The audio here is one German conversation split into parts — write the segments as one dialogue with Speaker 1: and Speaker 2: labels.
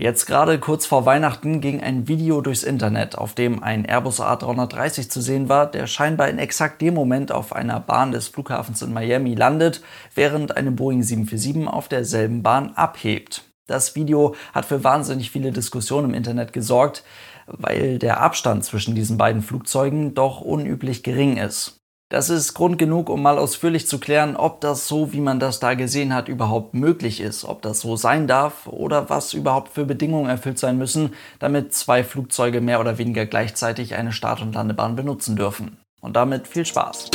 Speaker 1: Jetzt gerade kurz vor Weihnachten ging ein Video durchs Internet, auf dem ein Airbus A330 zu sehen war, der scheinbar in exakt dem Moment auf einer Bahn des Flughafens in Miami landet, während eine Boeing 747 auf derselben Bahn abhebt. Das Video hat für wahnsinnig viele Diskussionen im Internet gesorgt, weil der Abstand zwischen diesen beiden Flugzeugen doch unüblich gering ist. Das ist Grund genug, um mal ausführlich zu klären, ob das so, wie man das da gesehen hat, überhaupt möglich ist, ob das so sein darf oder was überhaupt für Bedingungen erfüllt sein müssen, damit zwei Flugzeuge mehr oder weniger gleichzeitig eine Start- und Landebahn benutzen dürfen. Und damit viel Spaß!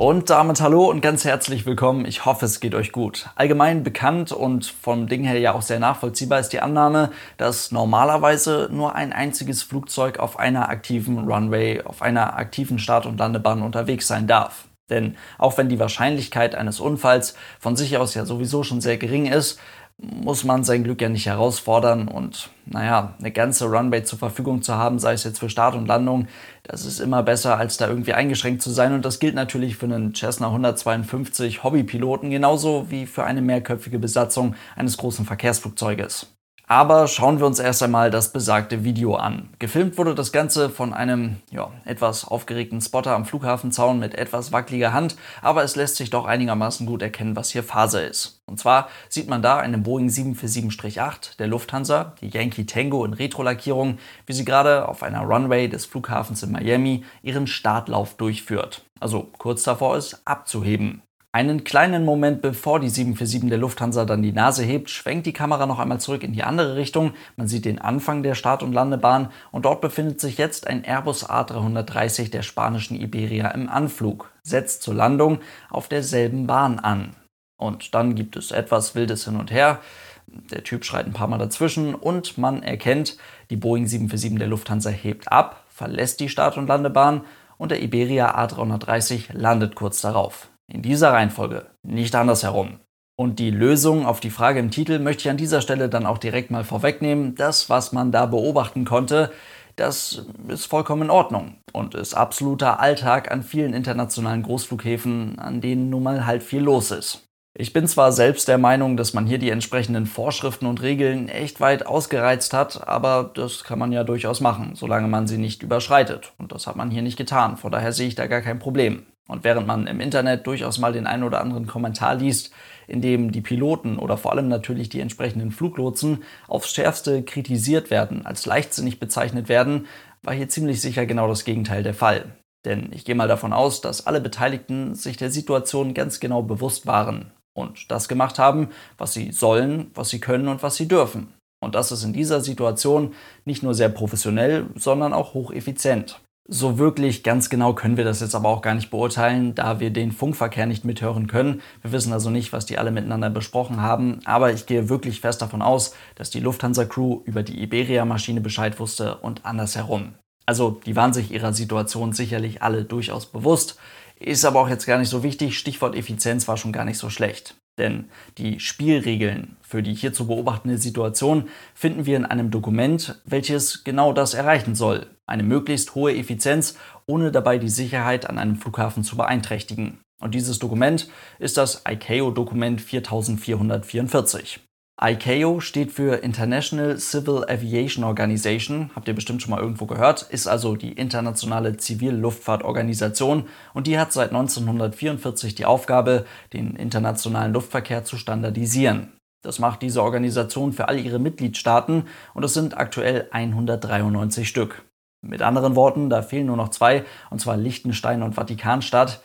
Speaker 1: Und damit hallo und ganz herzlich willkommen. Ich hoffe, es geht euch gut. Allgemein bekannt und vom Ding her ja auch sehr nachvollziehbar ist die Annahme, dass normalerweise nur ein einziges Flugzeug auf einer aktiven Runway, auf einer aktiven Start- und Landebahn unterwegs sein darf. Denn auch wenn die Wahrscheinlichkeit eines Unfalls von sich aus ja sowieso schon sehr gering ist, muss man sein Glück ja nicht herausfordern und naja, eine ganze Runway zur Verfügung zu haben, sei es jetzt für Start und Landung, das ist immer besser, als da irgendwie eingeschränkt zu sein und das gilt natürlich für einen Cessna 152 Hobbypiloten genauso wie für eine mehrköpfige Besatzung eines großen Verkehrsflugzeuges. Aber schauen wir uns erst einmal das besagte Video an. Gefilmt wurde das Ganze von einem ja, etwas aufgeregten Spotter am Flughafenzaun mit etwas wackeliger Hand, aber es lässt sich doch einigermaßen gut erkennen, was hier Phase ist. Und zwar sieht man da eine Boeing 747-8 der Lufthansa, die Yankee Tango in Retrolackierung, wie sie gerade auf einer Runway des Flughafens in Miami ihren Startlauf durchführt. Also kurz davor ist, abzuheben. Einen kleinen Moment bevor die 747 der Lufthansa dann die Nase hebt, schwenkt die Kamera noch einmal zurück in die andere Richtung. Man sieht den Anfang der Start- und Landebahn und dort befindet sich jetzt ein Airbus A330 der spanischen Iberia im Anflug, setzt zur Landung auf derselben Bahn an. Und dann gibt es etwas wildes hin und her. Der Typ schreit ein paar Mal dazwischen und man erkennt, die Boeing 747 der Lufthansa hebt ab, verlässt die Start- und Landebahn und der Iberia A330 landet kurz darauf. In dieser Reihenfolge, nicht andersherum. Und die Lösung auf die Frage im Titel möchte ich an dieser Stelle dann auch direkt mal vorwegnehmen. Das, was man da beobachten konnte, das ist vollkommen in Ordnung und ist absoluter Alltag an vielen internationalen Großflughäfen, an denen nun mal halt viel los ist. Ich bin zwar selbst der Meinung, dass man hier die entsprechenden Vorschriften und Regeln echt weit ausgereizt hat, aber das kann man ja durchaus machen, solange man sie nicht überschreitet. Und das hat man hier nicht getan. Von daher sehe ich da gar kein Problem. Und während man im Internet durchaus mal den einen oder anderen Kommentar liest, in dem die Piloten oder vor allem natürlich die entsprechenden Fluglotsen aufs schärfste kritisiert werden, als leichtsinnig bezeichnet werden, war hier ziemlich sicher genau das Gegenteil der Fall. Denn ich gehe mal davon aus, dass alle Beteiligten sich der Situation ganz genau bewusst waren und das gemacht haben, was sie sollen, was sie können und was sie dürfen. Und das ist in dieser Situation nicht nur sehr professionell, sondern auch hocheffizient. So wirklich ganz genau können wir das jetzt aber auch gar nicht beurteilen, da wir den Funkverkehr nicht mithören können. Wir wissen also nicht, was die alle miteinander besprochen haben, aber ich gehe wirklich fest davon aus, dass die Lufthansa-Crew über die Iberia-Maschine Bescheid wusste und andersherum. Also die waren sich ihrer Situation sicherlich alle durchaus bewusst, ist aber auch jetzt gar nicht so wichtig, Stichwort Effizienz war schon gar nicht so schlecht. Denn die Spielregeln für die hier zu beobachtende Situation finden wir in einem Dokument, welches genau das erreichen soll. Eine möglichst hohe Effizienz, ohne dabei die Sicherheit an einem Flughafen zu beeinträchtigen. Und dieses Dokument ist das ICAO-Dokument 4444. ICAO steht für International Civil Aviation Organization, habt ihr bestimmt schon mal irgendwo gehört, ist also die internationale Zivilluftfahrtorganisation und die hat seit 1944 die Aufgabe, den internationalen Luftverkehr zu standardisieren. Das macht diese Organisation für all ihre Mitgliedstaaten und es sind aktuell 193 Stück. Mit anderen Worten, da fehlen nur noch zwei, und zwar Liechtenstein und Vatikanstadt.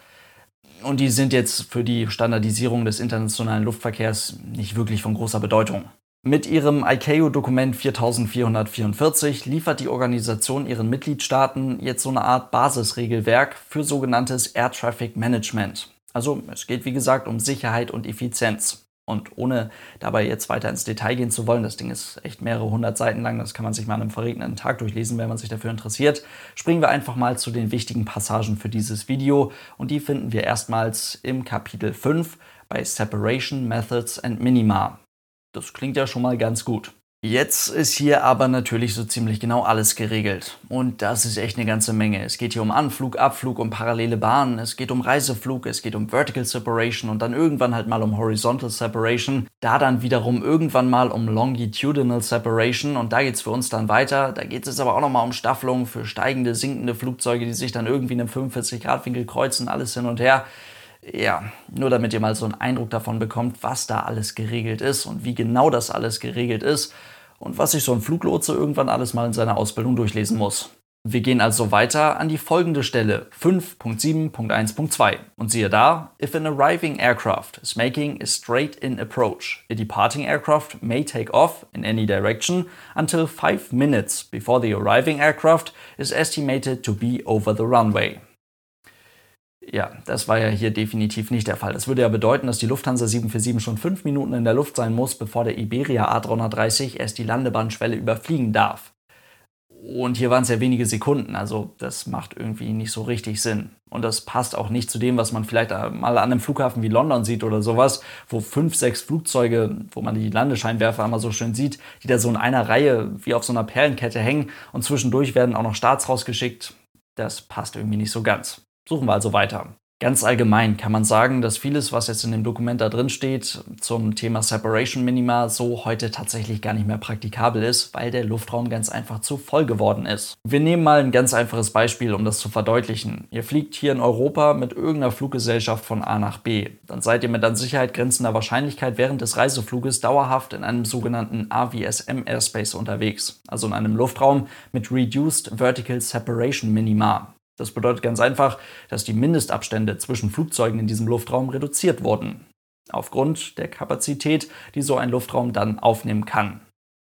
Speaker 1: Und die sind jetzt für die Standardisierung des internationalen Luftverkehrs nicht wirklich von großer Bedeutung. Mit ihrem ICAO-Dokument 4444 liefert die Organisation ihren Mitgliedstaaten jetzt so eine Art Basisregelwerk für sogenanntes Air Traffic Management. Also es geht wie gesagt um Sicherheit und Effizienz. Und ohne dabei jetzt weiter ins Detail gehen zu wollen, das Ding ist echt mehrere hundert Seiten lang, das kann man sich mal an einem verregneten Tag durchlesen, wenn man sich dafür interessiert, springen wir einfach mal zu den wichtigen Passagen für dieses Video und die finden wir erstmals im Kapitel 5 bei Separation Methods and Minima. Das klingt ja schon mal ganz gut. Jetzt ist hier aber natürlich so ziemlich genau alles geregelt. Und das ist echt eine ganze Menge. Es geht hier um Anflug, Abflug, um parallele Bahnen, es geht um Reiseflug, es geht um Vertical Separation und dann irgendwann halt mal um Horizontal Separation. Da dann wiederum irgendwann mal um Longitudinal Separation und da geht es für uns dann weiter. Da geht es aber auch nochmal um Staffelung für steigende, sinkende Flugzeuge, die sich dann irgendwie in einem 45-Grad-Winkel kreuzen, alles hin und her. Ja, nur damit ihr mal so einen Eindruck davon bekommt, was da alles geregelt ist und wie genau das alles geregelt ist und was sich so ein Fluglotse irgendwann alles mal in seiner Ausbildung durchlesen muss. Wir gehen also weiter an die folgende Stelle 5.7.1.2 und siehe da, if an arriving aircraft is making a straight-in approach, a departing aircraft may take off in any direction until 5 minutes before the arriving aircraft is estimated to be over the runway. Ja, das war ja hier definitiv nicht der Fall. Das würde ja bedeuten, dass die Lufthansa 747 schon fünf Minuten in der Luft sein muss, bevor der Iberia A330 erst die Landebahnschwelle überfliegen darf. Und hier waren es ja wenige Sekunden, also das macht irgendwie nicht so richtig Sinn. Und das passt auch nicht zu dem, was man vielleicht mal an einem Flughafen wie London sieht oder sowas, wo fünf, sechs Flugzeuge, wo man die Landescheinwerfer immer so schön sieht, die da so in einer Reihe wie auf so einer Perlenkette hängen und zwischendurch werden auch noch Starts rausgeschickt. Das passt irgendwie nicht so ganz. Suchen wir also weiter. Ganz allgemein kann man sagen, dass vieles, was jetzt in dem Dokument da drin steht, zum Thema Separation Minima so heute tatsächlich gar nicht mehr praktikabel ist, weil der Luftraum ganz einfach zu voll geworden ist. Wir nehmen mal ein ganz einfaches Beispiel, um das zu verdeutlichen. Ihr fliegt hier in Europa mit irgendeiner Fluggesellschaft von A nach B. Dann seid ihr mit an Sicherheit grenzender Wahrscheinlichkeit während des Reisefluges dauerhaft in einem sogenannten AVSM Airspace unterwegs, also in einem Luftraum mit Reduced Vertical Separation Minima. Das bedeutet ganz einfach, dass die Mindestabstände zwischen Flugzeugen in diesem Luftraum reduziert wurden. Aufgrund der Kapazität, die so ein Luftraum dann aufnehmen kann.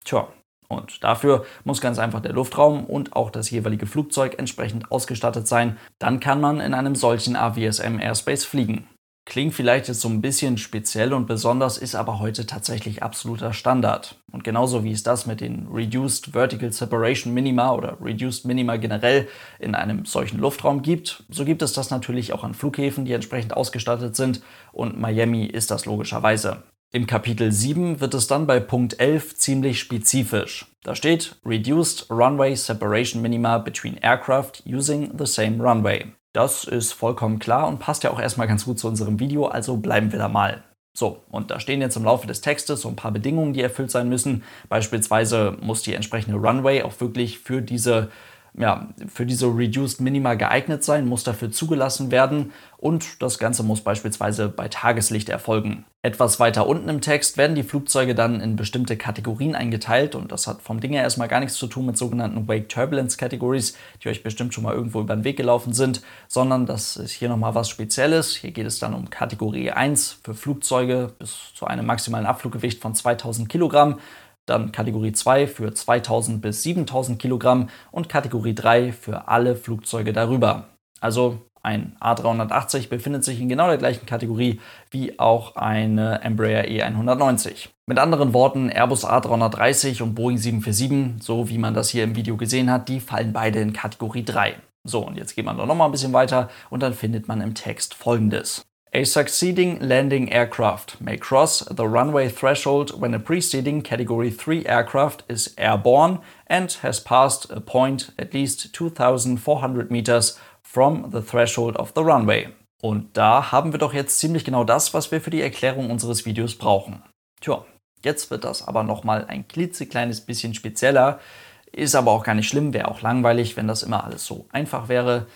Speaker 1: Tja, und dafür muss ganz einfach der Luftraum und auch das jeweilige Flugzeug entsprechend ausgestattet sein. Dann kann man in einem solchen AVSM Airspace fliegen. Klingt vielleicht jetzt so ein bisschen speziell und besonders, ist aber heute tatsächlich absoluter Standard. Und genauso wie es das mit den Reduced Vertical Separation Minima oder Reduced Minima generell in einem solchen Luftraum gibt, so gibt es das natürlich auch an Flughäfen, die entsprechend ausgestattet sind. Und Miami ist das logischerweise. Im Kapitel 7 wird es dann bei Punkt 11 ziemlich spezifisch. Da steht Reduced Runway Separation Minima between Aircraft using the same runway. Das ist vollkommen klar und passt ja auch erstmal ganz gut zu unserem Video, also bleiben wir da mal. So, und da stehen jetzt im Laufe des Textes so ein paar Bedingungen, die erfüllt sein müssen. Beispielsweise muss die entsprechende Runway auch wirklich für diese ja, für diese Reduced Minima geeignet sein, muss dafür zugelassen werden und das Ganze muss beispielsweise bei Tageslicht erfolgen. Etwas weiter unten im Text werden die Flugzeuge dann in bestimmte Kategorien eingeteilt und das hat vom Ding her erstmal gar nichts zu tun mit sogenannten Wake Turbulence Categories, die euch bestimmt schon mal irgendwo über den Weg gelaufen sind, sondern das ist hier nochmal was Spezielles. Hier geht es dann um Kategorie 1 für Flugzeuge bis zu einem maximalen Abfluggewicht von 2000 Kilogramm dann Kategorie 2 für 2000 bis 7000 Kilogramm und Kategorie 3 für alle Flugzeuge darüber. Also ein A380 befindet sich in genau der gleichen Kategorie wie auch eine Embraer E190. Mit anderen Worten, Airbus A330 und Boeing 747, so wie man das hier im Video gesehen hat, die fallen beide in Kategorie 3. So, und jetzt geht man doch noch mal ein bisschen weiter und dann findet man im Text folgendes. A succeeding landing aircraft may cross the runway threshold when a preceding Category 3 aircraft is airborne and has passed a point at least 2400 meters from the threshold of the runway. Und da haben wir doch jetzt ziemlich genau das, was wir für die Erklärung unseres Videos brauchen. Tja, jetzt wird das aber nochmal ein klitzekleines bisschen spezieller. Ist aber auch gar nicht schlimm, wäre auch langweilig, wenn das immer alles so einfach wäre.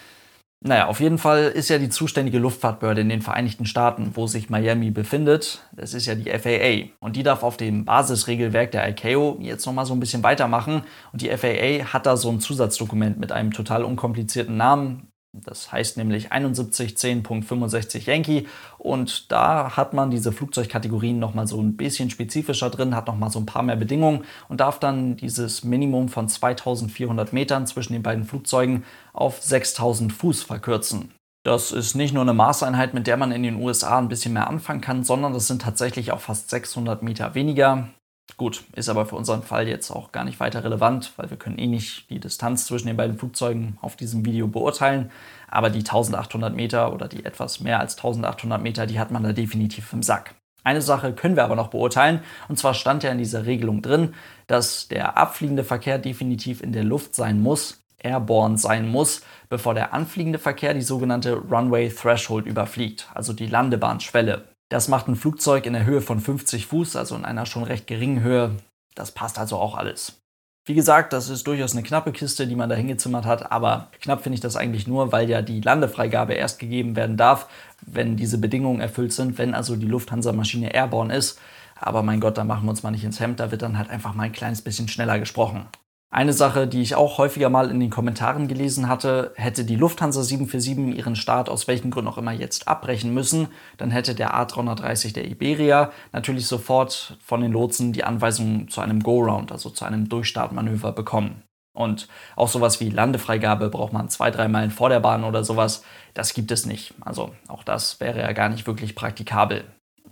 Speaker 1: Naja, auf jeden Fall ist ja die zuständige Luftfahrtbehörde in den Vereinigten Staaten, wo sich Miami befindet, das ist ja die FAA. Und die darf auf dem Basisregelwerk der ICAO jetzt nochmal so ein bisschen weitermachen. Und die FAA hat da so ein Zusatzdokument mit einem total unkomplizierten Namen. Das heißt nämlich 7110.65 Yankee und da hat man diese Flugzeugkategorien nochmal so ein bisschen spezifischer drin, hat nochmal so ein paar mehr Bedingungen und darf dann dieses Minimum von 2400 Metern zwischen den beiden Flugzeugen auf 6000 Fuß verkürzen. Das ist nicht nur eine Maßeinheit, mit der man in den USA ein bisschen mehr anfangen kann, sondern das sind tatsächlich auch fast 600 Meter weniger. Gut, ist aber für unseren Fall jetzt auch gar nicht weiter relevant, weil wir können eh nicht die Distanz zwischen den beiden Flugzeugen auf diesem Video beurteilen. Aber die 1800 Meter oder die etwas mehr als 1800 Meter, die hat man da definitiv im Sack. Eine Sache können wir aber noch beurteilen, und zwar stand ja in dieser Regelung drin, dass der abfliegende Verkehr definitiv in der Luft sein muss, airborne sein muss, bevor der anfliegende Verkehr die sogenannte Runway Threshold überfliegt, also die Landebahnschwelle. Das macht ein Flugzeug in der Höhe von 50 Fuß, also in einer schon recht geringen Höhe. Das passt also auch alles. Wie gesagt, das ist durchaus eine knappe Kiste, die man da hingezimmert hat, aber knapp finde ich das eigentlich nur, weil ja die Landefreigabe erst gegeben werden darf, wenn diese Bedingungen erfüllt sind, wenn also die Lufthansa-Maschine airborne ist. Aber mein Gott, da machen wir uns mal nicht ins Hemd, da wird dann halt einfach mal ein kleines bisschen schneller gesprochen. Eine Sache, die ich auch häufiger mal in den Kommentaren gelesen hatte, hätte die Lufthansa 747 ihren Start aus welchem Grund auch immer jetzt abbrechen müssen, dann hätte der A330 der Iberia natürlich sofort von den Lotsen die Anweisung zu einem Go-Round, also zu einem Durchstartmanöver bekommen. Und auch sowas wie Landefreigabe braucht man zwei, drei Meilen vor der Bahn oder sowas. Das gibt es nicht. Also auch das wäre ja gar nicht wirklich praktikabel.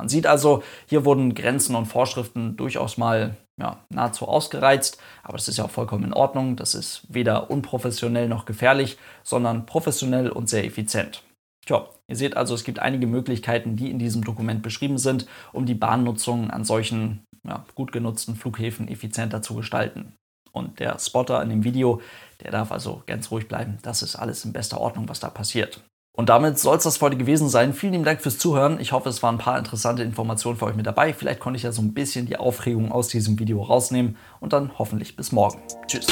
Speaker 1: Man sieht also, hier wurden Grenzen und Vorschriften durchaus mal ja, nahezu ausgereizt, aber das ist ja auch vollkommen in Ordnung. Das ist weder unprofessionell noch gefährlich, sondern professionell und sehr effizient. Tja, ihr seht also, es gibt einige Möglichkeiten, die in diesem Dokument beschrieben sind, um die Bahnnutzung an solchen ja, gut genutzten Flughäfen effizienter zu gestalten. Und der Spotter in dem Video, der darf also ganz ruhig bleiben. Das ist alles in bester Ordnung, was da passiert. Und damit soll es das heute gewesen sein. Vielen lieben Dank fürs Zuhören. Ich hoffe, es waren ein paar interessante Informationen für euch mit dabei. Vielleicht konnte ich ja so ein bisschen die Aufregung aus diesem Video rausnehmen. Und dann hoffentlich bis morgen. Tschüss.